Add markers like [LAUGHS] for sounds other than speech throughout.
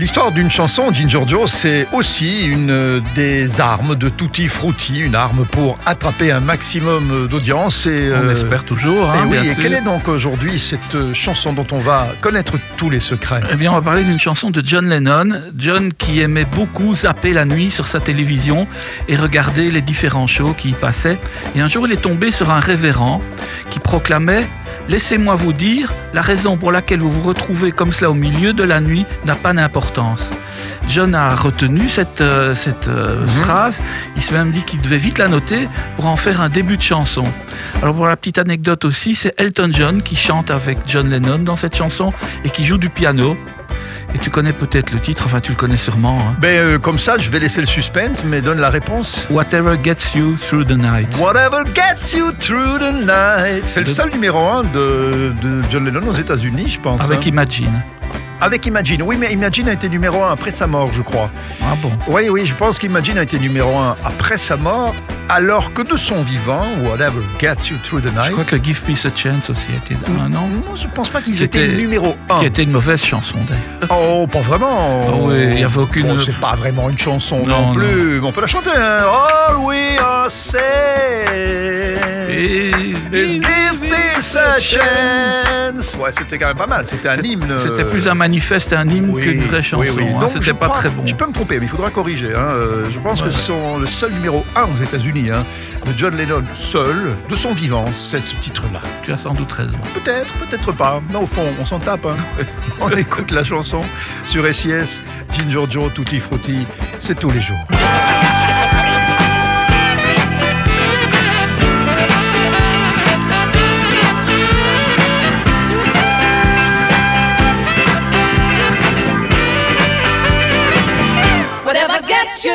L'histoire d'une chanson, Ginger Joe, c'est aussi une des armes de Tutti Frutti, une arme pour attraper un maximum d'audience. Et, On euh, espère toujours, et hein, oui, et quelle est donc aujourd'hui cette chanson dont on va connaître tous les secrets? Eh bien, on va parler d'une chanson de John Lennon. John qui aimait beaucoup zapper la nuit sur sa télévision et regarder les différents shows qui y passaient. Et un jour, il est tombé sur un révérend qui proclamait Laissez-moi vous dire, la raison pour laquelle vous vous retrouvez comme cela au milieu de la nuit n'a pas d'importance. John a retenu cette, euh, cette euh, phrase. Il s'est même dit qu'il devait vite la noter pour en faire un début de chanson. Alors pour la petite anecdote aussi, c'est Elton John qui chante avec John Lennon dans cette chanson et qui joue du piano. Et tu connais peut-être le titre, enfin tu le connais sûrement. hein. ben, euh, Comme ça, je vais laisser le suspense, mais donne la réponse. Whatever gets you through the night. Whatever gets you through the night. C'est le De- seul numéro un de, de John Lennon aux États-Unis, je pense. Avec hein. Imagine. Avec Imagine. Oui, mais Imagine a été numéro un après sa mort, je crois. Ah bon? Oui, oui, je pense qu'Imagine a été numéro un après sa mort, alors que de son vivant, Whatever Gets You Through the Night. Je crois que Give Peace a Chance aussi était un an. Non, je pense pas qu'ils Qui étaient était- numéro un. Qui était une mauvaise chanson d'ailleurs. Oh, pas vraiment. Ah oui, il y avait aucune- Bon, c'est pas vraiment une chanson non, Non, plus. mais On peut la chanter. Hein. All we are saying is give this a chance. Ouais, c'était quand même pas mal. C'était un hymne. C'était plus un manifeste, un hymne Oui, qu'une vraie oui, chanson. oui. hein. Donc, je C'était pas crois- très bon. Tu peux me tromper, mais il faudra corriger. hein. Euh, Je pense Ouais, que son, le seul numéro 1 aux États-Unis hein, de John Lennon, seul, de son vivant, c'est ce titre-là. Tu as sans doute raison. Peut-être, peut-être pas. Mais au fond, on s'en tape. [LAUGHS] on écoute la chanson sur SIS, Ginger Joe, Tutti Frutti, c'est tous les jours.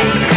Whatever